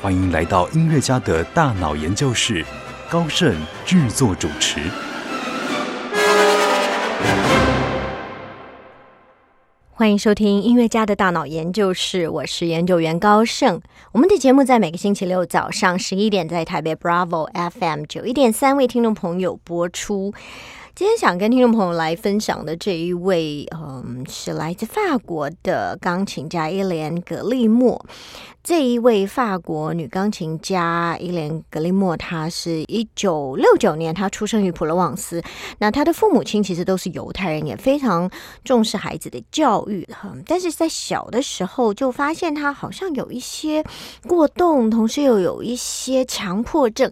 欢迎来到音乐家的大脑研究室，高盛制作主持。欢迎收听音乐家的大脑研究室，我是研究员高盛。我们的节目在每个星期六早上十一点在台北 Bravo FM 九一点三为听众朋友播出。今天想跟听众朋友来分享的这一位，嗯，是来自法国的钢琴家伊莲·格利莫。这一位法国女钢琴家伊莲·格利莫，她是一九六九年，她出生于普罗旺斯。那她的父母亲其实都是犹太人，也非常重视孩子的教育。但是在小的时候就发现她好像有一些过动，同时又有一些强迫症。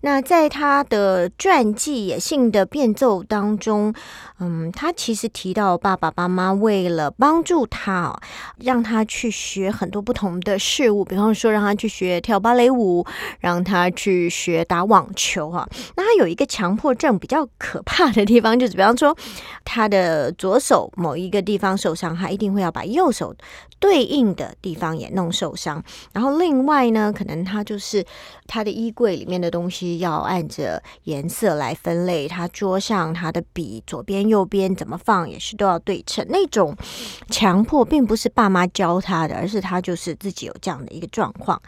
那在她的传记《野性的变奏》当中，嗯，他其实提到爸爸妈妈为了帮助他，让他去学很多不同的事物。比方说，让他去学跳芭蕾舞，让他去学打网球哈。那他有一个强迫症比较可怕的地方，就是比方说，他的左手某一个地方受伤，他一定会要把右手对应的地方也弄受伤。然后另外呢，可能他就是他的衣柜里面的东西要按着颜色来分类，他桌上他的笔左边右边怎么放也是都要对称。那种强迫并不是爸妈教他的，而是他就是自己有这样的。一个状况，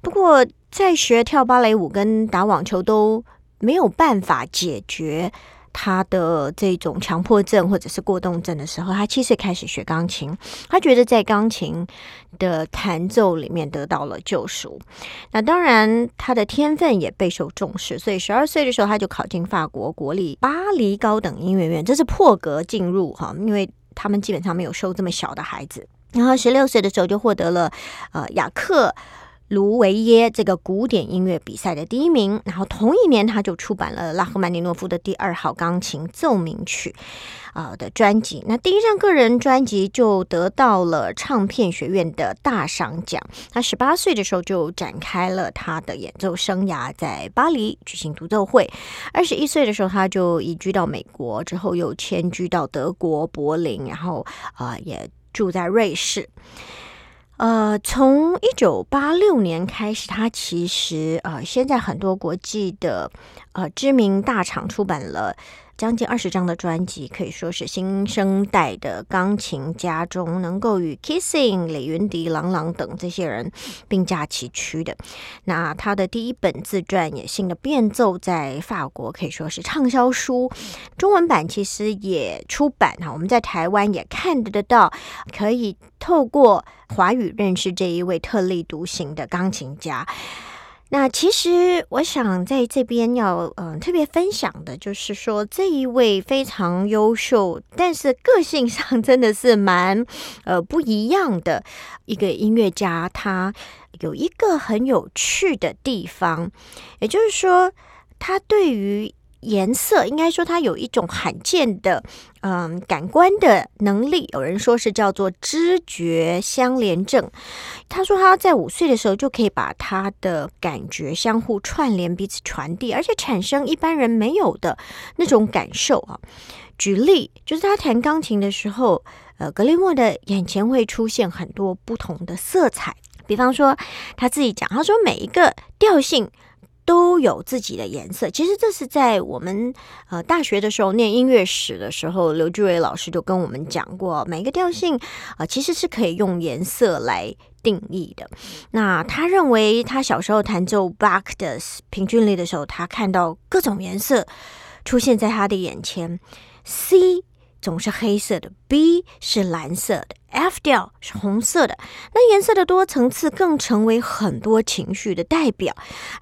不过在学跳芭蕾舞跟打网球都没有办法解决他的这种强迫症或者是过动症的时候，他七岁开始学钢琴，他觉得在钢琴的弹奏里面得到了救赎。那当然，他的天分也备受重视，所以十二岁的时候他就考进法国国立巴黎高等音乐院，这是破格进入哈，因为他们基本上没有收这么小的孩子。然后十六岁的时候就获得了呃雅克卢维耶这个古典音乐比赛的第一名。然后同一年他就出版了拉赫曼尼诺夫的第二号钢琴奏鸣曲啊的专辑。那第一张个人专辑就得到了唱片学院的大赏奖。他十八岁的时候就展开了他的演奏生涯，在巴黎举行独奏会。二十一岁的时候他就移居到美国，之后又迁居到德国柏林，然后啊也。住在瑞士，呃，从一九八六年开始，他其实呃，现在很多国际的呃知名大厂出版了。将近二十张的专辑，可以说是新生代的钢琴家中能够与 Kissing、李云迪、郎朗等这些人并驾齐驱的。那他的第一本自传《野性的变奏》在法国可以说是畅销书，中文版其实也出版哈，我们在台湾也看得到，可以透过华语认识这一位特立独行的钢琴家。那其实我想在这边要嗯特别分享的，就是说这一位非常优秀，但是个性上真的是蛮呃不一样的一个音乐家，他有一个很有趣的地方，也就是说他对于。颜色应该说，他有一种罕见的，嗯，感官的能力。有人说是叫做知觉相连症。他说他在五岁的时候就可以把他的感觉相互串联、彼此传递，而且产生一般人没有的那种感受啊。举例，就是他弹钢琴的时候，呃，格雷莫的眼前会出现很多不同的色彩。比方说，他自己讲，他说每一个调性。都有自己的颜色。其实这是在我们呃大学的时候念音乐史的时候，刘志伟老师就跟我们讲过，每个调性啊其实是可以用颜色来定义的。那他认为他小时候弹奏 Bach 的平均律的时候，他看到各种颜色出现在他的眼前，C。总是黑色的，B 是蓝色的，F 调是红色的。那颜色的多层次更成为很多情绪的代表，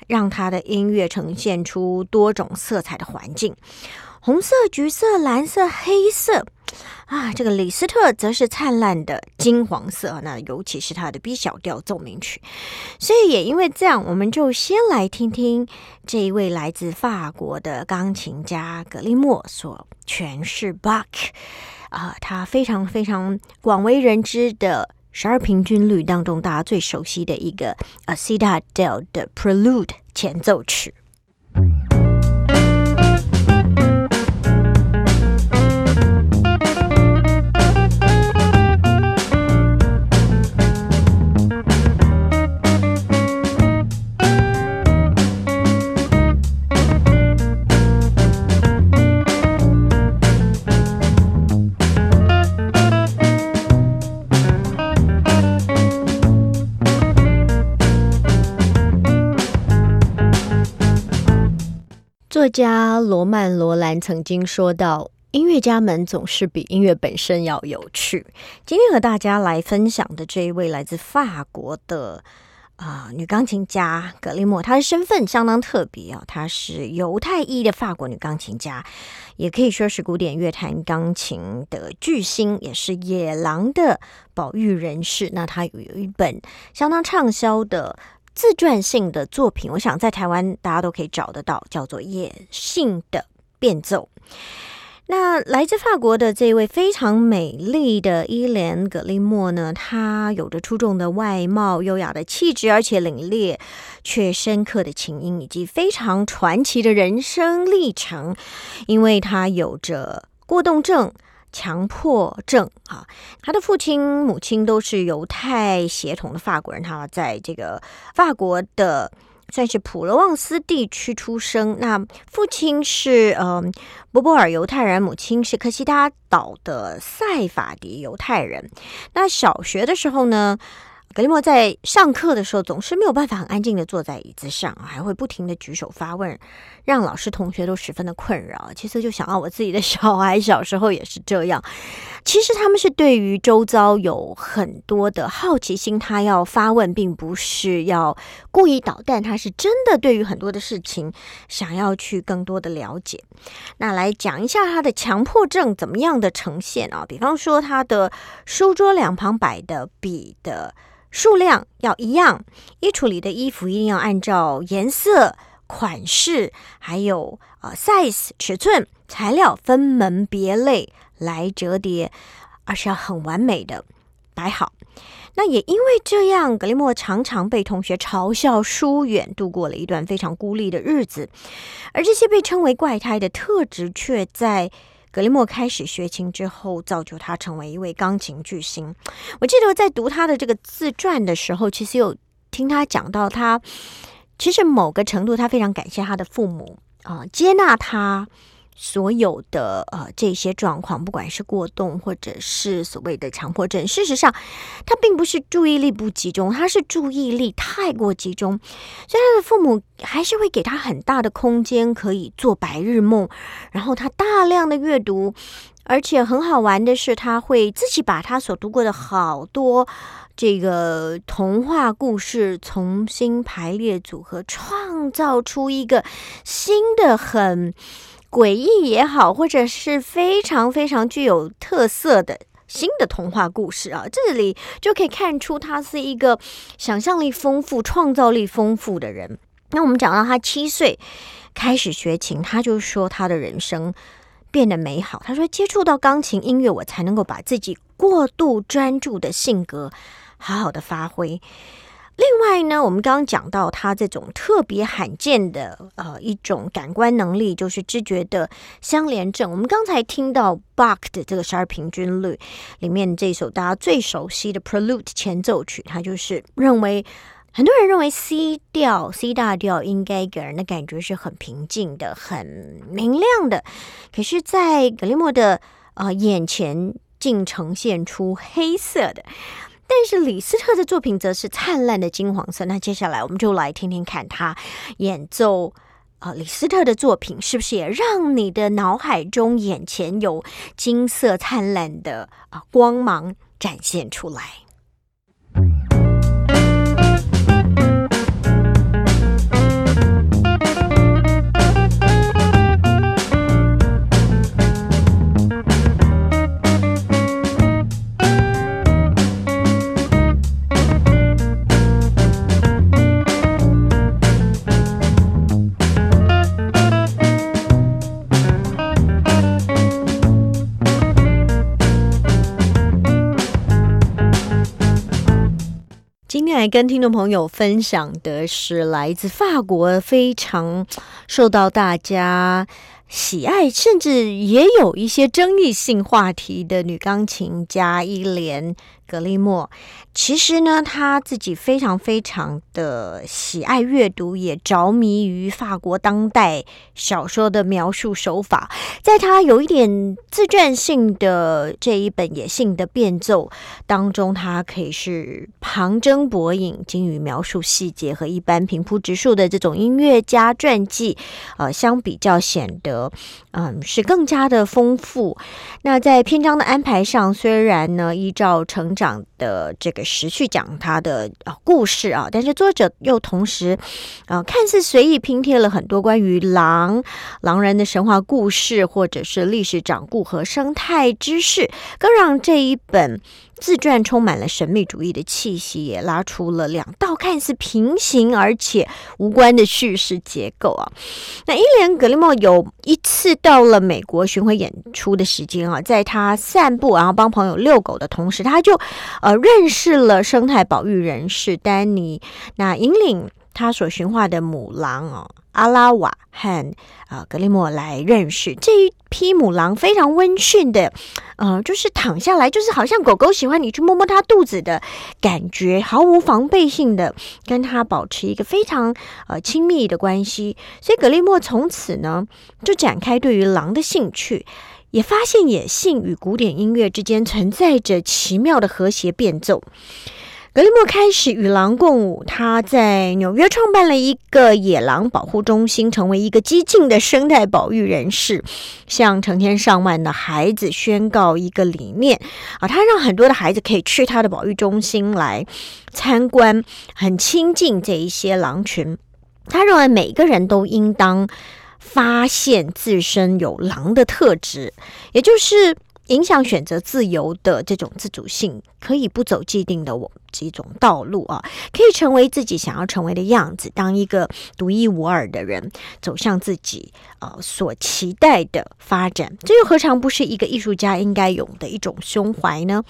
让他的音乐呈现出多种色彩的环境。红色、橘色、蓝色、黑色。啊，这个李斯特则是灿烂的金黄色，那尤其是他的 B 小调奏鸣曲。所以也因为这样，我们就先来听听这一位来自法国的钢琴家格利莫所诠释 Bach 啊，他非常非常广为人知的十二平均律当中大家最熟悉的一个 A C 大调的 Prelude 前奏曲。作家罗曼·罗兰曾经说到：“音乐家们总是比音乐本身要有趣。”今天和大家来分享的这一位来自法国的啊女钢琴家格利莫，她的身份相当特别啊，她是犹太裔的法国女钢琴家，也可以说是古典乐坛钢琴的巨星，也是野狼的保育人士。那她有一本相当畅销的。自传性的作品，我想在台湾大家都可以找得到，叫做《野性的变奏》。那来自法国的这位非常美丽的伊莲·格利莫呢，她有着出众的外貌、优雅的气质，而且凛冽却深刻的琴音，以及非常传奇的人生历程。因为她有着过动症。强迫症啊，他的父亲、母亲都是犹太血统的法国人，他在这个法国的算是普罗旺斯地区出生。那父亲是嗯波波尔犹太人，母亲是科西达岛的塞法迪犹太人。那小学的时候呢？格里莫在上课的时候总是没有办法很安静的坐在椅子上，还会不停的举手发问，让老师同学都十分的困扰。其实就想到我自己的小孩小时候也是这样。其实他们是对于周遭有很多的好奇心，他要发问，并不是要故意捣蛋，他是真的对于很多的事情想要去更多的了解。那来讲一下他的强迫症怎么样的呈现啊？比方说他的书桌两旁摆的笔的。数量要一样，衣橱里的衣服一定要按照颜色、款式，还有呃 size 尺寸、材料分门别类来折叠，而是要很完美的摆好。那也因为这样，格雷莫常常被同学嘲笑疏远，度过了一段非常孤立的日子。而这些被称为怪胎的特质，却在。格雷莫开始学琴之后，造就他成为一位钢琴巨星。我记得在读他的这个自传的时候，其实有听他讲到，他其实某个程度，他非常感谢他的父母啊，接纳他。所有的呃这些状况，不管是过动或者是所谓的强迫症，事实上，他并不是注意力不集中，他是注意力太过集中，所以他的父母还是会给他很大的空间可以做白日梦，然后他大量的阅读，而且很好玩的是，他会自己把他所读过的好多这个童话故事重新排列组合，创造出一个新的很。诡异也好，或者是非常非常具有特色的新的童话故事啊，这里就可以看出他是一个想象力丰富、创造力丰富的人。那我们讲到他七岁开始学琴，他就说他的人生变得美好。他说接触到钢琴音乐，我才能够把自己过度专注的性格好好的发挥。另外呢，我们刚刚讲到他这种特别罕见的呃一种感官能力，就是知觉的相连症。我们刚才听到 Bach 的这个十二平均律里面这首大家最熟悉的 Prelude 前奏曲，他就是认为很多人认为 C 调 C 大调应该给人的感觉是很平静的、很明亮的，可是，在格里莫的呃眼前竟呈现出黑色的。但是李斯特的作品则是灿烂的金黄色。那接下来我们就来听听看他演奏啊，李斯特的作品是不是也让你的脑海中眼前有金色灿烂的啊光芒展现出来？来跟听众朋友分享的是来自法国非常受到大家喜爱，甚至也有一些争议性话题的女钢琴家伊莲。格利莫其实呢，他自己非常非常的喜爱阅读，也着迷于法国当代小说的描述手法。在他有一点自传性的这一本《野性的变奏》当中，他可以是旁征博引，精于描述细节，和一般平铺直述的这种音乐家传记，呃，相比较显得嗯是更加的丰富。那在篇章的安排上，虽然呢依照成长的这个时序讲他的啊故事啊，但是作者又同时啊看似随意拼贴了很多关于狼、狼人的神话故事，或者是历史掌故和生态知识，更让这一本。自传充满了神秘主义的气息，也拉出了两道看似平行而且无关的叙事结构啊。那伊莲·格利莫有一次到了美国巡回演出的时间啊，在他散步然后帮朋友遛狗的同时，他就呃认识了生态保育人士丹尼，那引领他所驯化的母狼哦。阿拉瓦和啊格利莫来认识这一批母狼，非常温驯的，呃，就是躺下来，就是好像狗狗喜欢你去摸摸它肚子的感觉，毫无防备性的跟它保持一个非常呃亲密的关系。所以格利莫从此呢就展开对于狼的兴趣，也发现野性与古典音乐之间存在着奇妙的和谐变奏。格利莫开始与狼共舞，他在纽约创办了一个野狼保护中心，成为一个激进的生态保育人士，向成千上万的孩子宣告一个理念啊！他让很多的孩子可以去他的保育中心来参观，很亲近这一些狼群。他认为每个人都应当发现自身有狼的特质，也就是影响选择自由的这种自主性，可以不走既定的我。这种道路啊，可以成为自己想要成为的样子，当一个独一无二的人，走向自己呃所期待的发展，这又何尝不是一个艺术家应该有的一种胸怀呢？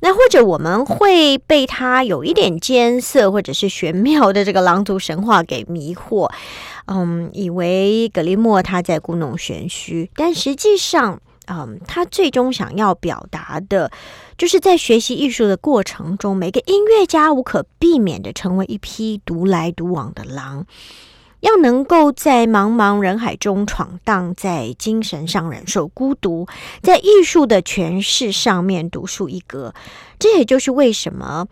那或者我们会被他有一点艰涩或者是玄妙的这个狼族神话给迷惑，嗯，以为格利莫他在故弄玄虚，但实际上。嗯，他最终想要表达的，就是在学习艺术的过程中，每个音乐家无可避免的成为一匹独来独往的狼，要能够在茫茫人海中闯荡，在精神上忍受孤独，在艺术的诠释上面独树一格。这也就是为什么，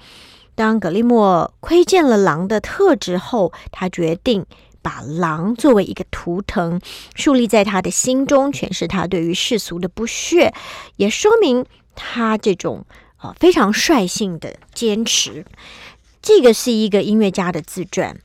当格利莫窥见了狼的特质后，他决定。把狼作为一个图腾树立在他的心中，诠释他对于世俗的不屑，也说明他这种啊非常率性的坚持。这个是一个音乐家的自传，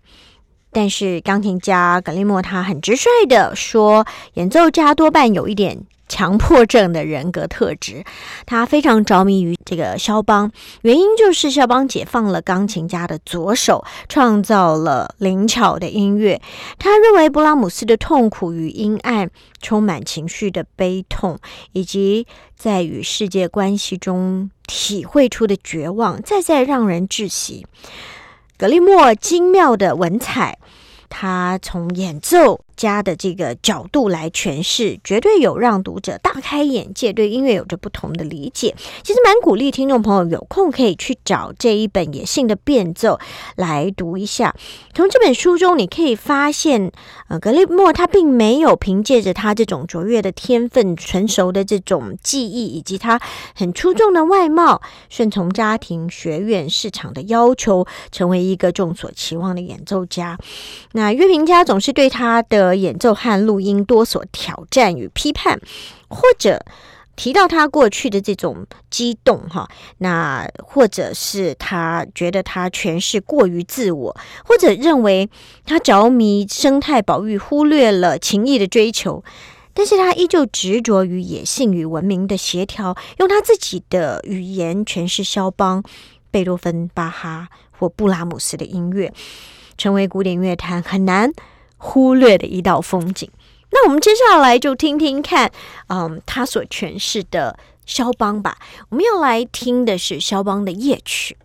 但是钢琴家格利莫他很直率的说，演奏家多半有一点。强迫症的人格特质，他非常着迷于这个肖邦，原因就是肖邦解放了钢琴家的左手，创造了灵巧的音乐。他认为布拉姆斯的痛苦与阴暗、充满情绪的悲痛，以及在与世界关系中体会出的绝望，再再让人窒息。格利莫精妙的文采，他从演奏。家的这个角度来诠释，绝对有让读者大开眼界，对音乐有着不同的理解。其实蛮鼓励听众朋友有空可以去找这一本《野性的变奏》来读一下。从这本书中，你可以发现，呃，格利莫他并没有凭借着他这种卓越的天分、成熟的这种技艺，以及他很出众的外貌，顺从家庭、学院、市场的要求，成为一个众所期望的演奏家。那乐评家总是对他的。演奏和录音多所挑战与批判，或者提到他过去的这种激动哈，那或者是他觉得他诠释过于自我，或者认为他着迷生态保育，忽略了情谊的追求，但是他依旧执着于野性与文明的协调，用他自己的语言诠释肖邦、贝多芬、巴哈或布拉姆斯的音乐，成为古典乐坛很难。忽略的一道风景。那我们接下来就听听看，嗯，他所诠释的肖邦吧。我们要来听的是肖邦的夜曲。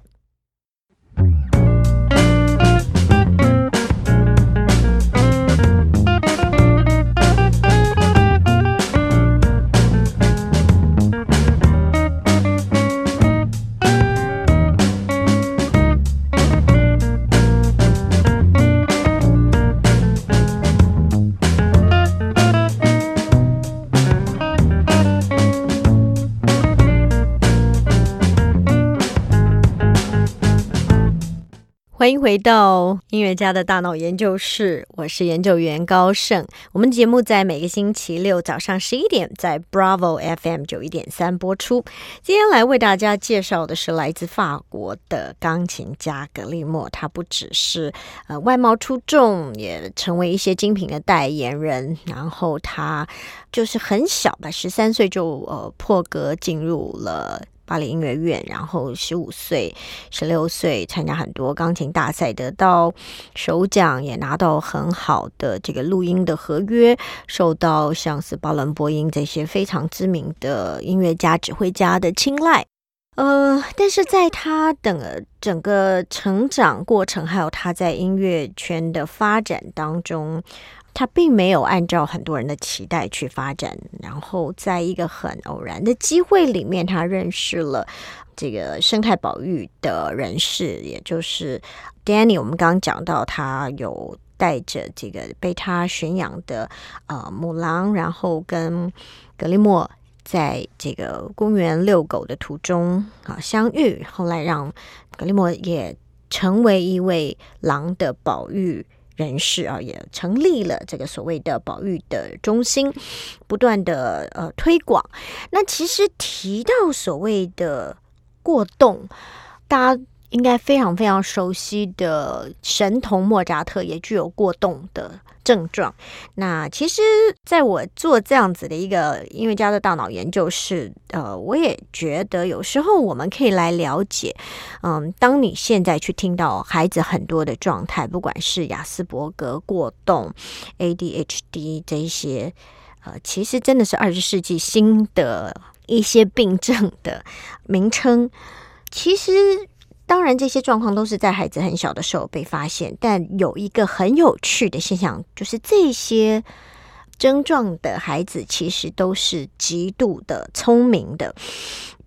欢迎回到音乐家的大脑研究室，我是研究员高盛。我们节目在每个星期六早上十一点在 Bravo FM 九一点三播出。今天来为大家介绍的是来自法国的钢琴家格利莫，他不只是呃外貌出众，也成为一些精品的代言人。然后他就是很小吧，十三岁就呃破格进入了。巴黎音乐院，然后十五岁、十六岁参加很多钢琴大赛，得到首奖，也拿到很好的这个录音的合约，受到像是巴伦波音这些非常知名的音乐家、指挥家的青睐。呃，但是在他的整个成长过程，还有他在音乐圈的发展当中。他并没有按照很多人的期待去发展，然后在一个很偶然的机会里面，他认识了这个生态保育的人士，也就是 Danny。我们刚刚讲到，他有带着这个被他驯养的呃母狼，然后跟格利莫在这个公园遛狗的途中啊相遇，后来让格利莫也成为一位狼的保育。人士啊，也成立了这个所谓的保育的中心，不断的呃推广。那其实提到所谓的过动，大家。应该非常非常熟悉的神童莫扎特也具有过动的症状。那其实，在我做这样子的一个音乐家的大脑研究是，呃，我也觉得有时候我们可以来了解，嗯，当你现在去听到孩子很多的状态，不管是雅斯伯格、过动、ADHD 这一些，呃，其实真的是二十世纪新的一些病症的名称，其实。当然，这些状况都是在孩子很小的时候被发现。但有一个很有趣的现象，就是这些症状的孩子其实都是极度的聪明的。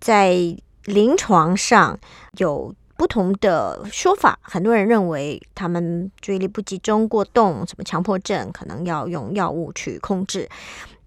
在临床上有不同的说法，很多人认为他们注意力不集中、过动，什么强迫症，可能要用药物去控制。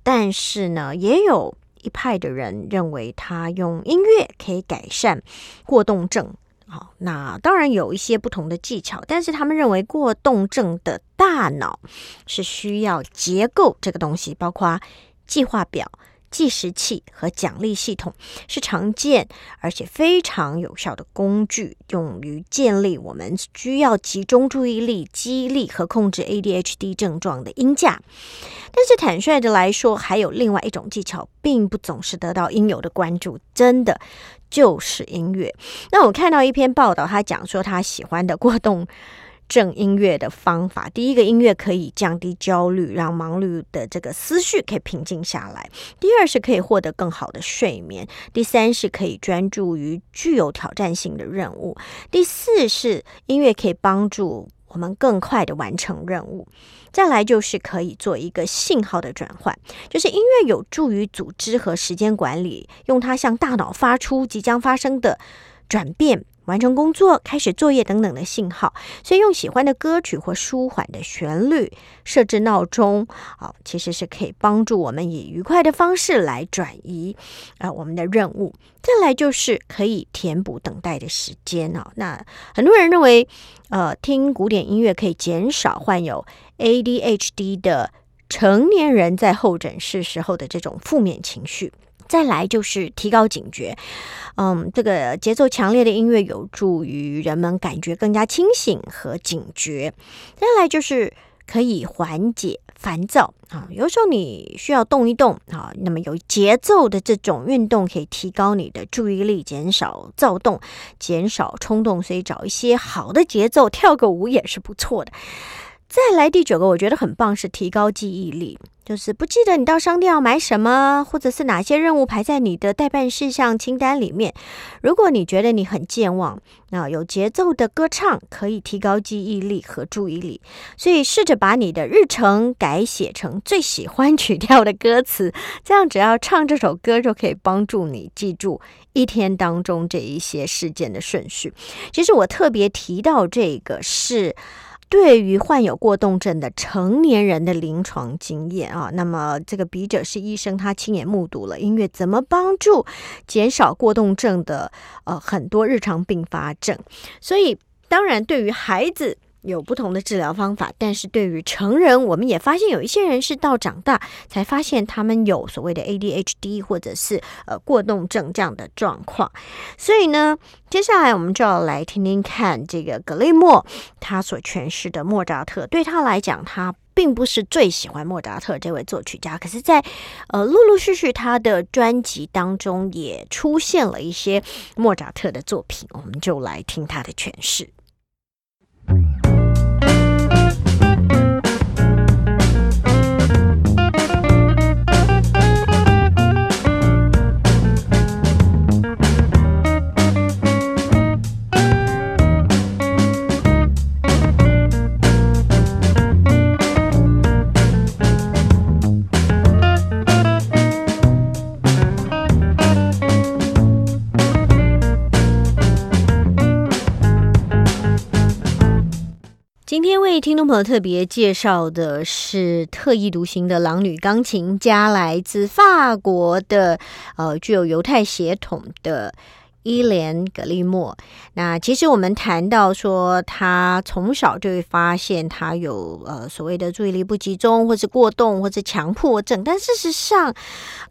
但是呢，也有一派的人认为他用音乐可以改善过动症。好，那当然有一些不同的技巧，但是他们认为过动症的大脑是需要结构这个东西，包括计划表。计时器和奖励系统是常见而且非常有效的工具，用于建立我们需要集中注意力、激励和控制 ADHD 症状的音架。但是坦率的来说，还有另外一种技巧，并不总是得到应有的关注。真的就是音乐。那我看到一篇报道，他讲说他喜欢的过动。正音乐的方法，第一个音乐可以降低焦虑，让忙碌的这个思绪可以平静下来；第二是可以获得更好的睡眠；第三是可以专注于具有挑战性的任务；第四是音乐可以帮助我们更快的完成任务；再来就是可以做一个信号的转换，就是音乐有助于组织和时间管理，用它向大脑发出即将发生的转变。完成工作、开始作业等等的信号，所以用喜欢的歌曲或舒缓的旋律设置闹钟啊，其实是可以帮助我们以愉快的方式来转移啊我们的任务。再来就是可以填补等待的时间哦。那很多人认为，呃，听古典音乐可以减少患有 ADHD 的成年人在候诊室时候的这种负面情绪。再来就是提高警觉，嗯，这个节奏强烈的音乐有助于人们感觉更加清醒和警觉。再来就是可以缓解烦躁啊，有时候你需要动一动啊，那么有节奏的这种运动可以提高你的注意力，减少躁动，减少冲动，所以找一些好的节奏跳个舞也是不错的。再来第九个，我觉得很棒，是提高记忆力。就是不记得你到商店要买什么，或者是哪些任务排在你的代办事项清单里面。如果你觉得你很健忘，那有节奏的歌唱可以提高记忆力和注意力。所以试着把你的日程改写成最喜欢曲调的歌词，这样只要唱这首歌就可以帮助你记住一天当中这一些事件的顺序。其实我特别提到这个是。对于患有过动症的成年人的临床经验啊，那么这个笔者是医生，他亲眼目睹了音乐怎么帮助减少过动症的呃很多日常并发症，所以当然，对于孩子。有不同的治疗方法，但是对于成人，我们也发现有一些人是到长大才发现他们有所谓的 ADHD 或者是呃过动症这样的状况。所以呢，接下来我们就要来听听看这个格雷莫他所诠释的莫扎特。对他来讲，他并不是最喜欢莫扎特这位作曲家，可是，在呃陆陆续续他的专辑当中也出现了一些莫扎特的作品，我们就来听他的诠释。今天为听众朋友特别介绍的是特异独行的狼女钢琴家，来自法国的，呃，具有犹太血统的伊莲·格利莫。那其实我们谈到说，他从小就会发现他有呃所谓的注意力不集中，或是过动，或者强迫症。但事实上，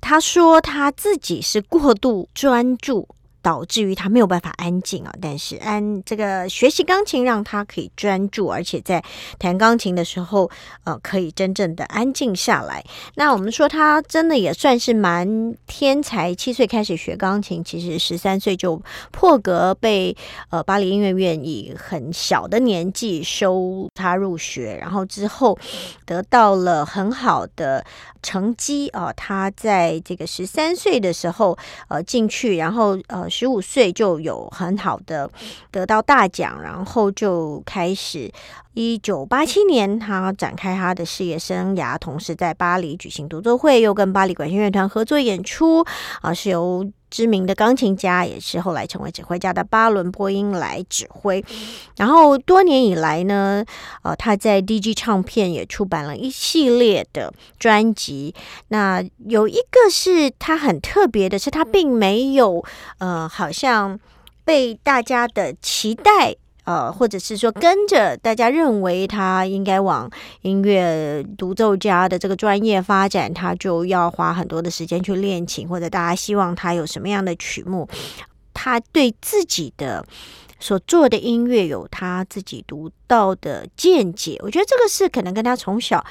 他说他自己是过度专注。导致于他没有办法安静啊，但是安这个学习钢琴让他可以专注，而且在弹钢琴的时候，呃，可以真正的安静下来。那我们说他真的也算是蛮天才，七岁开始学钢琴，其实十三岁就破格被呃巴黎音乐院以很小的年纪收他入学，然后之后得到了很好的成绩啊。他在这个十三岁的时候呃进去，然后呃。十五岁就有很好的得到大奖，然后就开始。一九八七年，他展开他的事业生涯，同时在巴黎举行独奏会，又跟巴黎管弦乐团合作演出。啊，是由知名的钢琴家，也是后来成为指挥家的巴伦波音来指挥。然后多年以来呢，呃，他在 DG 唱片也出版了一系列的专辑。那有一个是他很特别的，是他并没有呃，好像被大家的期待。呃，或者是说跟着大家认为他应该往音乐独奏家的这个专业发展，他就要花很多的时间去练琴，或者大家希望他有什么样的曲目，他对自己的所做的音乐有他自己独到的见解。我觉得这个是可能跟他从小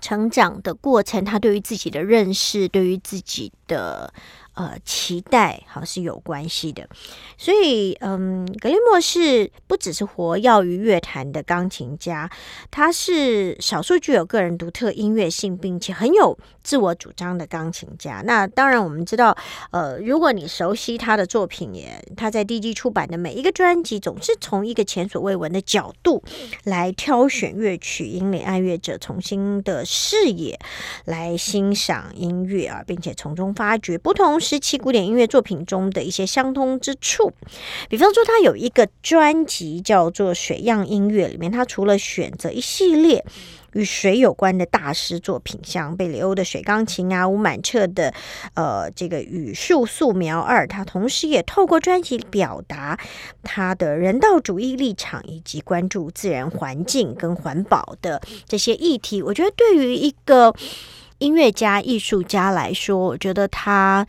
成长的过程，他对于自己的认识，对于自己的。呃，期待好是有关系的，所以嗯，格雷莫是不只是活跃于乐坛的钢琴家，他是少数具有个人独特音乐性，并且很有自我主张的钢琴家。那当然，我们知道，呃，如果你熟悉他的作品，也他在 DG 出版的每一个专辑，总是从一个前所未闻的角度来挑选乐曲，引领爱乐者重新的视野来欣赏音乐啊，并且从中发掘不同。这期古典音乐作品中的一些相通之处，比方说，他有一个专辑叫做《水样音乐》，里面他除了选择一系列与水有关的大师作品，像贝里欧的水钢琴啊、吴满彻的呃这个语数素描二，他同时也透过专辑表达他的人道主义立场，以及关注自然环境跟环保的这些议题。我觉得对于一个音乐家、艺术家来说，我觉得他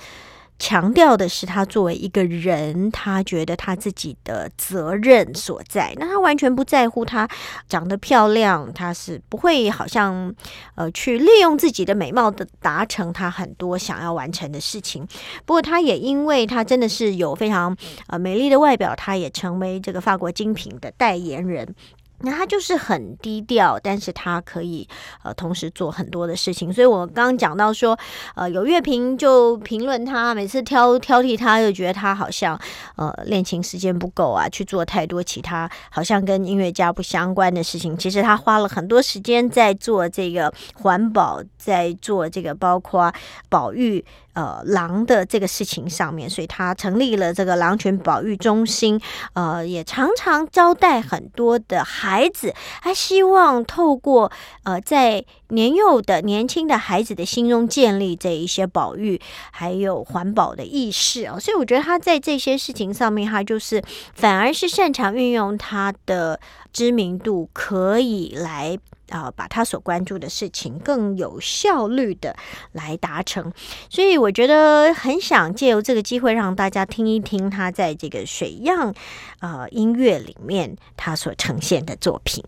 强调的是他作为一个人，他觉得他自己的责任所在。那他完全不在乎他长得漂亮，他是不会好像呃去利用自己的美貌的达成他很多想要完成的事情。不过，他也因为他真的是有非常呃美丽的外表，他也成为这个法国精品的代言人。那他就是很低调，但是他可以呃同时做很多的事情。所以我刚刚讲到说，呃，有乐评就评论他，每次挑挑剔他，就觉得他好像呃练琴时间不够啊，去做太多其他好像跟音乐家不相关的事情。其实他花了很多时间在做这个环保，在做这个包括保育呃狼的这个事情上面，所以他成立了这个狼犬保育中心，呃，也常常招待很多的孩子，他希望透过呃在年幼的年轻的孩子的心中建立这一些保育还有环保的意识啊，所以我觉得他在这些事情上面，他就是反而是擅长运用他的知名度，可以来。啊，把他所关注的事情更有效率的来达成，所以我觉得很想借由这个机会让大家听一听他在这个水样呃音乐里面他所呈现的作品。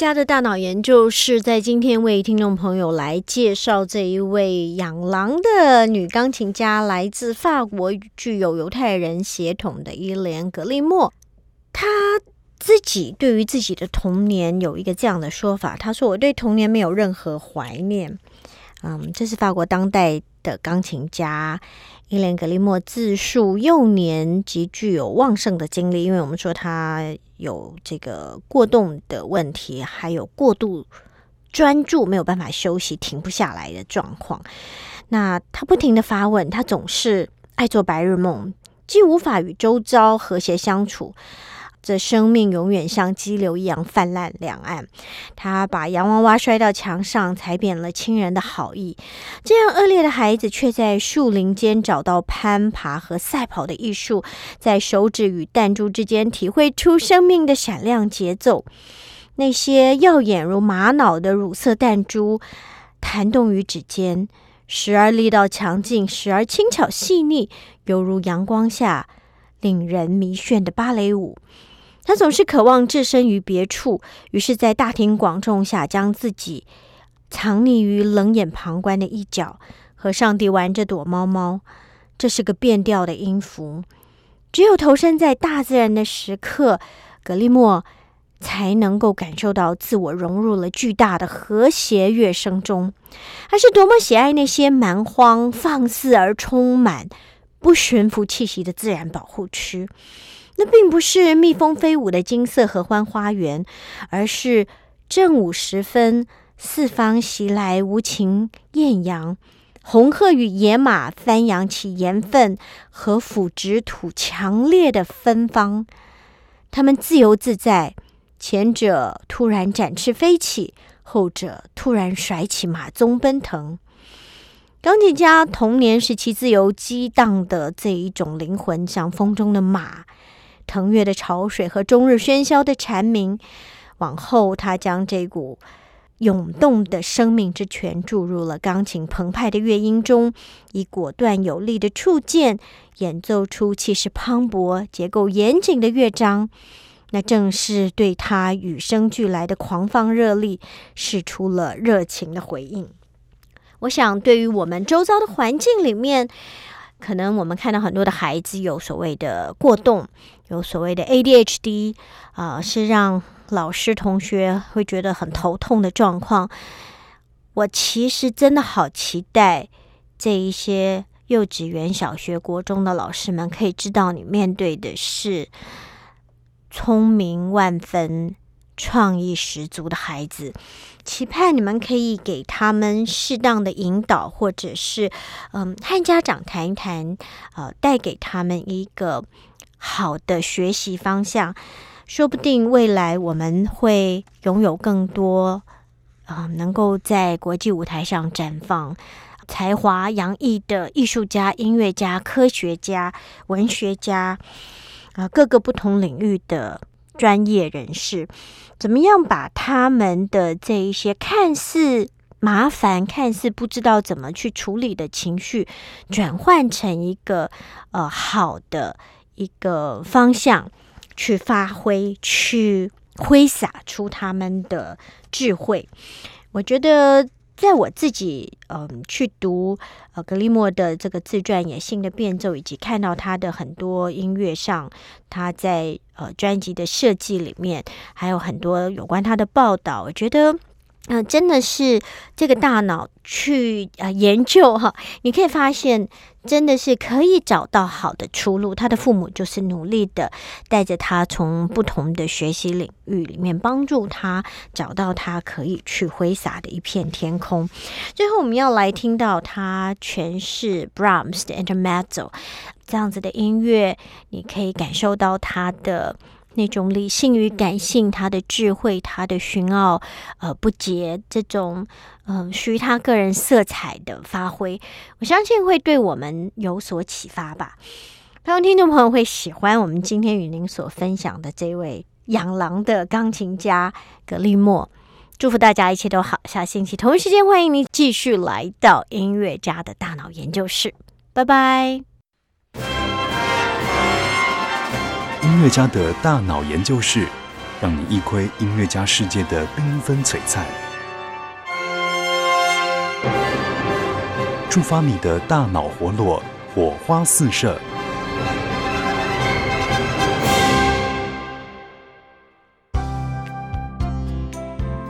家的大脑研究是在今天为听众朋友来介绍这一位养狼的女钢琴家，来自法国，具有犹太人血统的伊莲·格利莫。她自己对于自己的童年有一个这样的说法：“她说我对童年没有任何怀念。”嗯，这是法国当代的钢琴家伊莲·格利莫自述幼年极具有旺盛的精力，因为我们说他。有这个过动的问题，还有过度专注没有办法休息、停不下来的状况。那他不停的发问，他总是爱做白日梦，既无法与周遭和谐相处。这生命永远像激流一样泛滥两岸。他把洋娃娃摔到墙上，踩扁了亲人的好意。这样恶劣的孩子，却在树林间找到攀爬和赛跑的艺术，在手指与弹珠之间体会出生命的闪亮节奏。那些耀眼如玛瑙的乳色弹珠，弹动于指尖，时而力道强劲，时而轻巧细腻，犹如阳光下令人迷眩的芭蕾舞。他总是渴望置身于别处，于是，在大庭广众下将自己藏匿于冷眼旁观的一角，和上帝玩着躲猫猫。这是个变调的音符。只有投身在大自然的时刻，格利莫才能够感受到自我融入了巨大的和谐乐声中。他是多么喜爱那些蛮荒、放肆而充满不驯服气息的自然保护区。那并不是蜜蜂飞舞的金色合欢花园，而是正午时分，四方袭来无情艳阳，红鹤与野马翻扬起盐分和腐殖土强烈的芬芳。它们自由自在，前者突然展翅飞起，后者突然甩起马鬃奔腾。钢琴家童年时期自由激荡的这一种灵魂，像风中的马。腾跃的潮水和终日喧嚣的蝉鸣，往后他将这股涌动的生命之泉注入了钢琴澎湃的乐音中，以果断有力的触键演奏出气势磅礴、结构严谨的乐章。那正是对他与生俱来的狂放热力，使出了热情的回应。我想，对于我们周遭的环境里面，可能我们看到很多的孩子有所谓的过动。有所谓的 ADHD 啊，是让老师同学会觉得很头痛的状况。我其实真的好期待这一些幼稚园、小学、国中的老师们可以知道，你面对的是聪明万分、创意十足的孩子。期盼你们可以给他们适当的引导，或者是嗯，和家长谈一谈，呃，带给他们一个。好的学习方向，说不定未来我们会拥有更多啊，能够在国际舞台上绽放才华洋溢的艺术家、音乐家、科学家、文学家啊，各个不同领域的专业人士，怎么样把他们的这一些看似麻烦、看似不知道怎么去处理的情绪，转换成一个呃好的。一个方向去发挥，去挥洒出他们的智慧。我觉得在我自己嗯去读呃格利莫的这个自传《野性的变奏》，以及看到他的很多音乐上，他在呃专辑的设计里面，还有很多有关他的报道，我觉得。嗯，真的是这个大脑去啊研究哈，你可以发现，真的是可以找到好的出路。他的父母就是努力的带着他从不同的学习领域里面帮助他找到他可以去挥洒的一片天空。最后，我们要来听到他诠释 Brahms 的 Intermezzo 这样子的音乐，你可以感受到他的。那种理性与感性，他的智慧，他的寻奥，呃，不竭这种，嗯，属于他个人色彩的发挥，我相信会对我们有所启发吧。希望听众朋友会喜欢我们今天与您所分享的这位养狼的钢琴家格利莫。祝福大家一切都好，下星期同一时间欢迎您继续来到音乐家的大脑研究室，拜拜。音乐家的大脑研究室，让你一窥音乐家世界的缤纷璀璨，触发你的大脑活络，火花四射。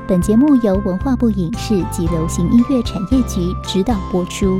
本节目由文化部影视及流行音乐产业局指导播出。